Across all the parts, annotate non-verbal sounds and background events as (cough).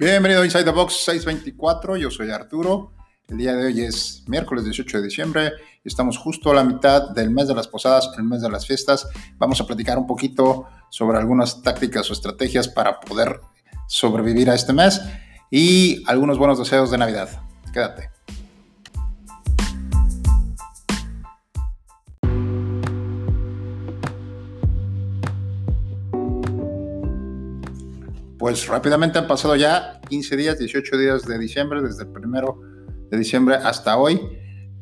Bienvenido a Inside the Box 624, yo soy Arturo. El día de hoy es miércoles 18 de diciembre estamos justo a la mitad del mes de las posadas, el mes de las fiestas. Vamos a platicar un poquito sobre algunas tácticas o estrategias para poder sobrevivir a este mes y algunos buenos deseos de Navidad. Quédate. Pues rápidamente han pasado ya 15 días, 18 días de diciembre, desde el primero de diciembre hasta hoy.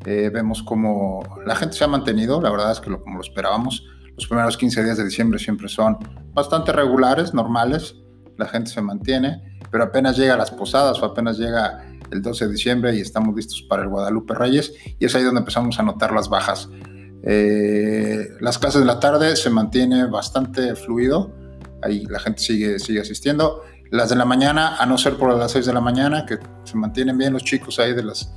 Eh, vemos como la gente se ha mantenido, la verdad es que como lo esperábamos, los primeros 15 días de diciembre siempre son bastante regulares, normales, la gente se mantiene, pero apenas llega a las posadas o apenas llega el 12 de diciembre y estamos listos para el Guadalupe Reyes y es ahí donde empezamos a notar las bajas. Eh, las clases de la tarde se mantiene bastante fluido, ahí la gente sigue, sigue asistiendo. Las de la mañana, a no ser por las 6 de la mañana, que se mantienen bien los chicos ahí de los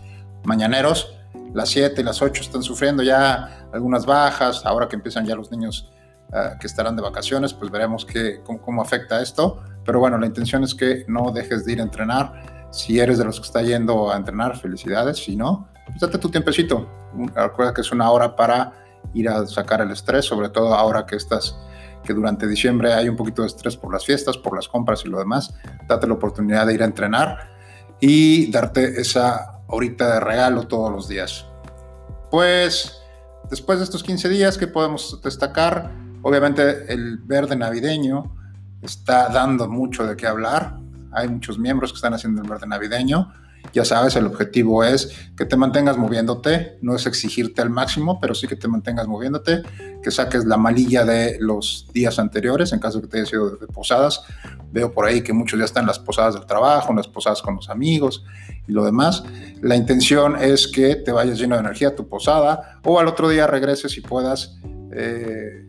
mañaneros, las 7 y las 8 están sufriendo ya algunas bajas, ahora que empiezan ya los niños uh, que estarán de vacaciones, pues veremos qué, cómo, cómo, afecta esto. Pero bueno, la intención es que no dejes de ir a entrenar. Si eres de los que está yendo a entrenar, felicidades. Si no, pues date tu tiempecito. Recuerda que es una hora para ir a sacar el estrés, sobre todo ahora que estás que durante diciembre hay un poquito de estrés por las fiestas, por las compras y lo demás, date la oportunidad de ir a entrenar y darte esa horita de regalo todos los días. Pues después de estos 15 días, ¿qué podemos destacar? Obviamente el verde navideño está dando mucho de qué hablar. Hay muchos miembros que están haciendo el verde navideño. Ya sabes, el objetivo es que te mantengas moviéndote, no es exigirte al máximo, pero sí que te mantengas moviéndote, que saques la malilla de los días anteriores, en caso de que te haya sido de posadas. Veo por ahí que muchos ya están en las posadas del trabajo, en las posadas con los amigos y lo demás. La intención es que te vayas lleno de energía a tu posada o al otro día regreses y puedas, eh,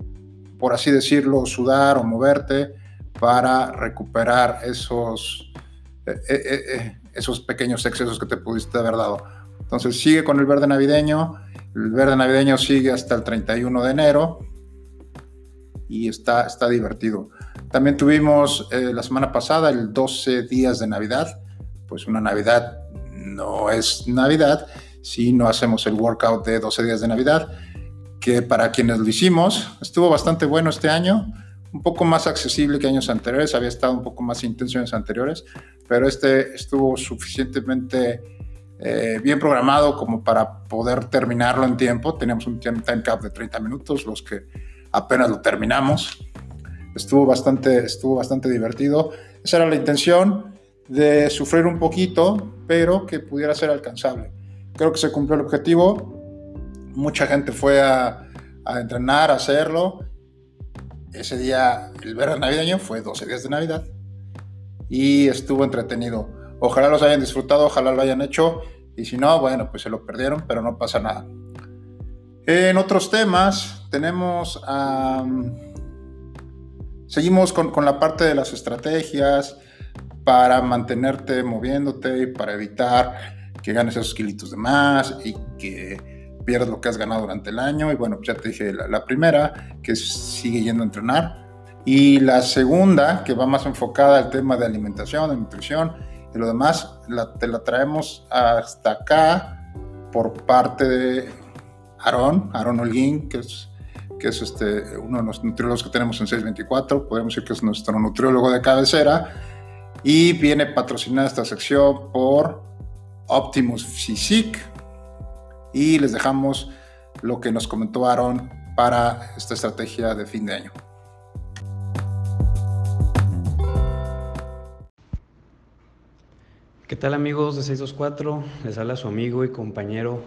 por así decirlo, sudar o moverte para recuperar esos... Eh, eh, esos pequeños excesos que te pudiste haber dado. Entonces sigue con el verde navideño, el verde navideño sigue hasta el 31 de enero y está, está divertido. También tuvimos eh, la semana pasada el 12 días de Navidad, pues una Navidad no es Navidad si no hacemos el workout de 12 días de Navidad, que para quienes lo hicimos estuvo bastante bueno este año un poco más accesible que años anteriores, había estado un poco más intenso en anteriores, pero este estuvo suficientemente eh, bien programado como para poder terminarlo en tiempo. Teníamos un time cap de 30 minutos, los que apenas lo terminamos. Estuvo bastante, estuvo bastante divertido. Esa era la intención de sufrir un poquito, pero que pudiera ser alcanzable. Creo que se cumplió el objetivo. Mucha gente fue a entrenar, a hacerlo ese día, el verde navideño, fue 12 días de Navidad y estuvo entretenido. Ojalá los hayan disfrutado, ojalá lo hayan hecho y si no, bueno, pues se lo perdieron, pero no pasa nada. En otros temas, tenemos... seguimos con, con la parte de las estrategias para mantenerte moviéndote y para evitar que ganes esos kilitos de más y que pierdes lo que has ganado durante el año. Y bueno, pues ya te dije la, primera, que sigue yendo a entrenar. Y la segunda, que va más enfocada al tema de alimentación, de nutrición y lo demás, la, te la traemos hasta acá por parte de Aaron, Aaron Holguín, que es, que es este, uno de los nutriólogos que tenemos en 624, podemos decir que es nuestro nutriólogo de cabecera, y viene patrocinada esta sección por Optimus Physique, y les dejamos lo que nos comentó Aaron para esta estrategia de fin de año. ¿Qué tal amigos de 624? Les habla su amigo y compañero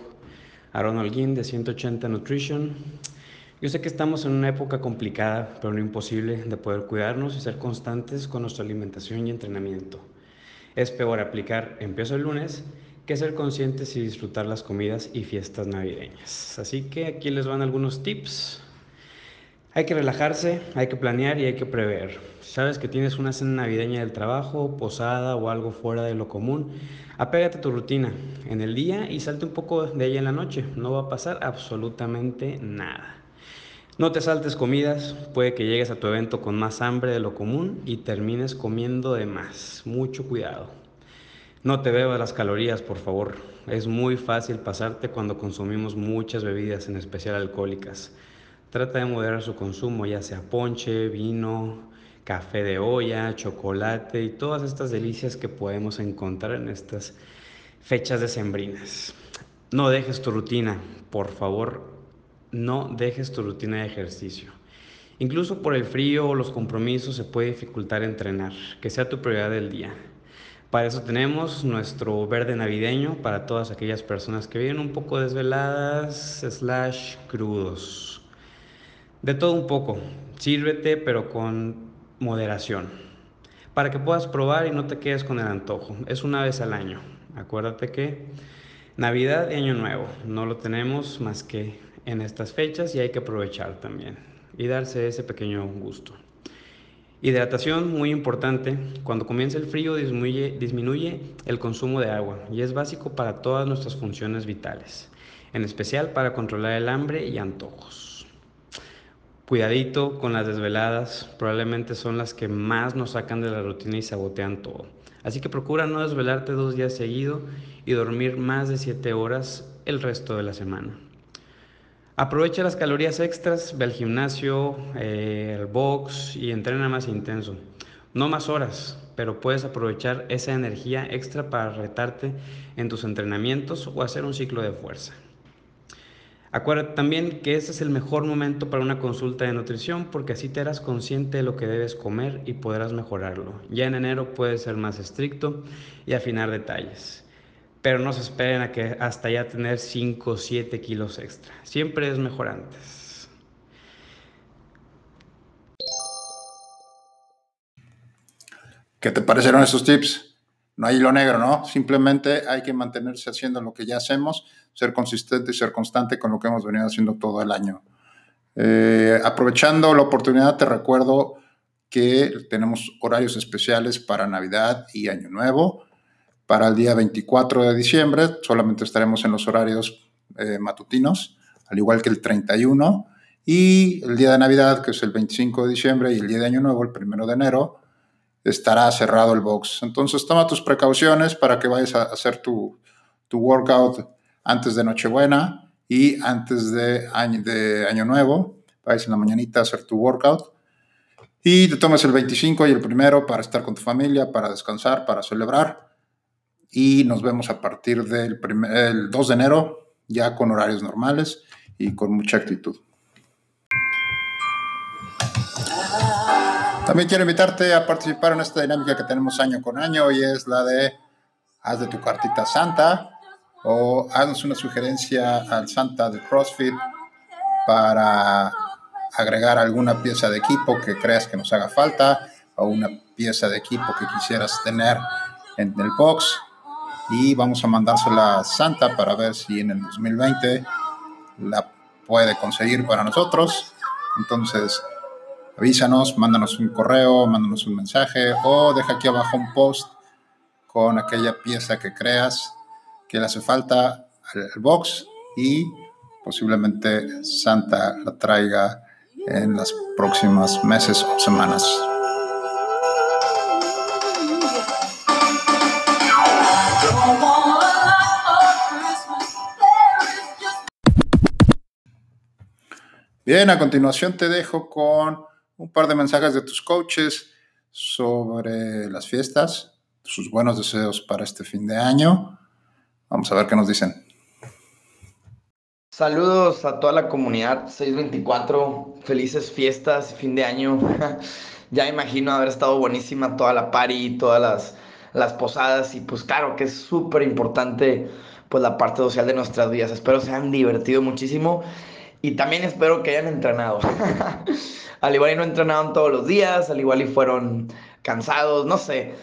Aaron Holguín de 180 Nutrition. Yo sé que estamos en una época complicada, pero no imposible, de poder cuidarnos y ser constantes con nuestra alimentación y entrenamiento. Es peor aplicar empiezo el lunes que ser conscientes y disfrutar las comidas y fiestas navideñas. Así que aquí les van algunos tips. Hay que relajarse, hay que planear y hay que prever. Sabes que tienes una cena navideña del trabajo, posada o algo fuera de lo común, apégate a tu rutina en el día y salte un poco de ella en la noche. No va a pasar absolutamente nada. No te saltes comidas, puede que llegues a tu evento con más hambre de lo común y termines comiendo de más. Mucho cuidado. No te bebas las calorías, por favor. Es muy fácil pasarte cuando consumimos muchas bebidas, en especial alcohólicas. Trata de moderar su consumo, ya sea ponche, vino, café de olla, chocolate y todas estas delicias que podemos encontrar en estas fechas decembrinas. No dejes tu rutina, por favor, no dejes tu rutina de ejercicio. Incluso por el frío o los compromisos se puede dificultar entrenar, que sea tu prioridad del día. Para eso tenemos nuestro verde navideño para todas aquellas personas que vienen un poco desveladas, slash crudos. De todo un poco, sírvete pero con moderación, para que puedas probar y no te quedes con el antojo. Es una vez al año. Acuérdate que Navidad y Año Nuevo no lo tenemos más que en estas fechas y hay que aprovechar también y darse ese pequeño gusto. Hidratación muy importante. Cuando comienza el frío disminuye, el consumo de agua y es básico para todas nuestras funciones vitales, en especial para controlar el hambre y antojos. Cuidadito con las desveladas, probablemente son las que más nos sacan de la rutina y sabotean todo. Así que procura no desvelarte dos días seguidos y dormir más de 7 horas el resto de la semana. Aprovecha las calorías extras, ve al gimnasio, eh, el box y entrena más intenso. No más horas, pero puedes aprovechar esa energía extra para retarte en tus entrenamientos o hacer un ciclo de fuerza. Acuérdate también que este es el mejor momento para una consulta de nutrición porque así te harás consciente de lo que debes comer y podrás mejorarlo. Ya en enero puedes ser más estricto y afinar detalles pero no se esperen a que hasta ya tener 5 o 7 kilos extra. Siempre es mejor antes. ¿Qué te parecieron esos tips? No hay hilo negro, ¿no? Simplemente hay que mantenerse haciendo lo que ya hacemos, ser consistente y ser constante con lo que hemos venido haciendo todo el año. Eh, aprovechando la oportunidad, te recuerdo que tenemos horarios especiales para Navidad y Año Nuevo para el día 24 de diciembre solamente estaremos en los horarios eh, matutinos, al igual que el 31. Y el día de Navidad, que es el 25 de diciembre, y el día de Año Nuevo, el 1 de enero, estará cerrado el box. Entonces toma tus precauciones para que vayas a hacer tu, tu workout antes de Nochebuena y antes de año, de año Nuevo. Vayas en la mañanita a hacer tu workout. Y te tomes el 25 y el primero para estar con tu familia, para descansar, para celebrar y nos vemos a partir del el 2 de enero ya con horarios normales y con mucha actitud. También quiero invitarte a participar en esta dinámica que tenemos año con año y es la de haz de tu cartita santa o haznos una sugerencia al Santa de CrossFit para agregar alguna pieza de equipo que creas que nos haga falta o una pieza de equipo que quisieras tener en el box y vamos a mandársela a Santa para ver si en el 2020 la puede conseguir para nosotros. Entonces, avísanos, mándanos un correo, mándanos un mensaje o deja aquí abajo un post con aquella pieza que creas que le hace falta al, box y posiblemente Santa la traiga en las próximas meses o semanas. Bien, a continuación te dejo con un par de mensajes de tus coaches sobre las fiestas, sus buenos deseos para este fin de año. Vamos a ver qué nos dicen. Saludos a toda la comunidad 624, felices fiestas, fin de año. (laughs) ya imagino haber estado buenísima toda la party, todas las, las posadas y pues claro que es súper importante pues la parte social de nuestras vidas. Espero se han divertido muchísimo y también espero que hayan entrenado. (laughs) al igual y no entrenaron todos los días, al igual y fueron cansados, no sé.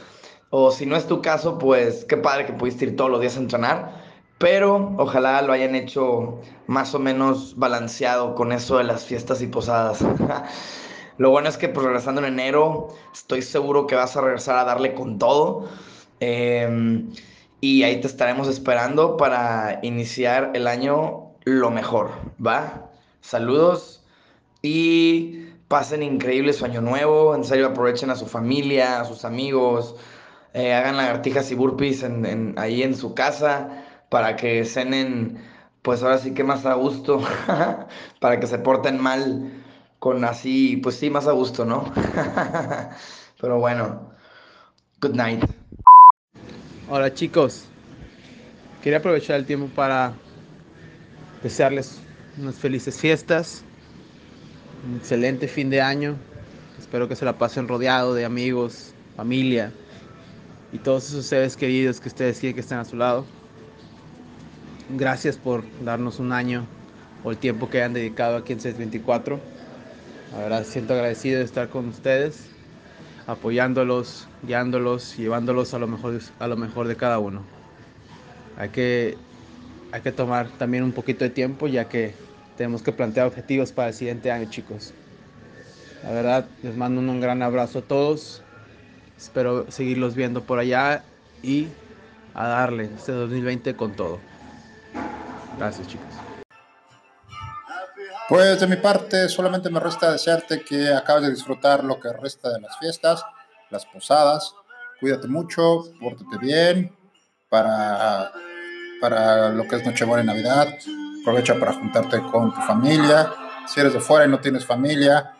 O si no es tu caso, pues qué padre que pudiste ir todos los días a entrenar. Pero ojalá lo hayan hecho más o menos balanceado con eso de las fiestas y posadas. (laughs) lo bueno es que pues regresando en enero, estoy seguro que vas a regresar a darle con todo. Em, y ahí te estaremos esperando para iniciar el año lo mejor, ¿va? Saludos y pasen increíble su año nuevo. En serio, aprovechen a su familia, a sus amigos, eh, hagan lagartijas y burpees en, ahí en su casa para que cenen, pues ahora sí que más a gusto, (laughs) para que se porten mal con así, pues sí, más a gusto, ¿no? (laughs) Pero bueno, good night. Hola chicos, quería aprovechar el tiempo para desearles unas felices fiestas, un excelente fin de año. Espero que se la pasen rodeado de amigos, familia y todos esos seres queridos que ustedes quieren que estén a su lado. Gracias por darnos un año o el tiempo que hayan dedicado aquí en 624. La verdad siento agradecido de estar con ustedes, apoyándolos, guiándolos, llevándolos a lo mejor, a lo mejor de cada uno. Hay que, hay que tomar también un poquito de tiempo ya que tenemos que plantear objetivos para el siguiente año, chicos. La verdad, les mando un gran abrazo a todos. Espero seguirlos viendo por allá y a darle este 2020 con todo. Gracias, chicos. Pues de mi parte, solamente me resta desearte que acabes de disfrutar lo que resta de las fiestas, las posadas. Cuídate mucho, pórtate bien para, para lo que es Nochebuena y Navidad aprovecha para juntarte con tu familia. Si eres de fuera y no tienes familia,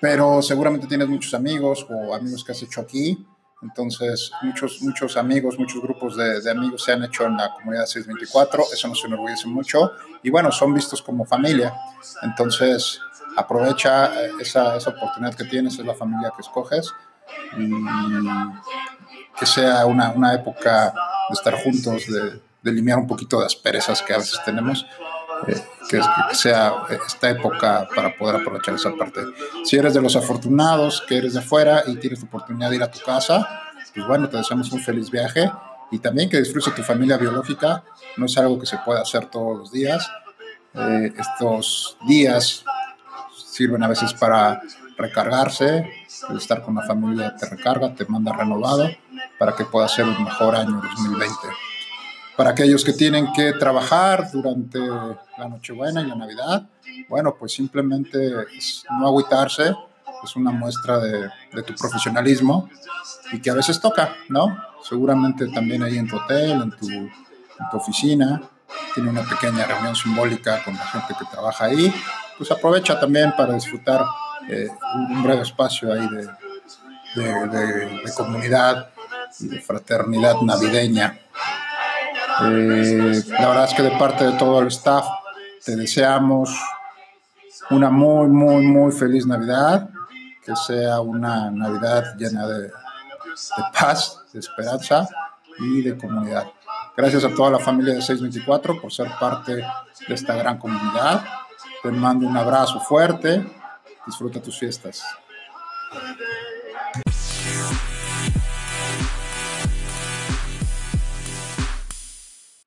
pero seguramente tienes muchos amigos o amigos que has hecho aquí. Entonces, muchos, muchos amigos, muchos grupos de, de, amigos se han hecho en la comunidad 624. Eso nos enorgullece mucho. Y bueno, son vistos como familia. Entonces, aprovecha esa, esa oportunidad que tienes, es la familia que escoges. Y que sea una, una época de estar juntos, de, de un poquito de asperezas que a veces tenemos, eh, que, sea esta época para poder aprovechar esa parte. Si eres de los afortunados, que eres de afuera y tienes la oportunidad de ir a tu casa, pues bueno, te deseamos un feliz viaje y también que disfrutes tu familia biológica. No es algo que se pueda hacer todos los días. Eh, estos días sirven a veces para recargarse, estar con la familia te recarga, te manda renovado para que pueda ser un mejor año 2020 para aquellos que tienen que trabajar durante la Nochebuena y la Navidad, bueno, pues simplemente no agüitarse, es una muestra de, tu profesionalismo y que a veces toca, ¿no? Seguramente también ahí en tu hotel, en tu, oficina, tiene una pequeña reunión simbólica con la gente que trabaja ahí, pues aprovecha también para disfrutar eh, un breve espacio ahí de, de comunidad y de fraternidad navideña. Eh, la verdad es que de parte de todo el staff te deseamos una muy, muy, muy feliz Navidad, que sea una Navidad llena de, de paz, de esperanza y de comunidad. Gracias a toda la familia de 624 por ser parte de esta gran comunidad. Te mando un abrazo fuerte. Disfruta tus fiestas.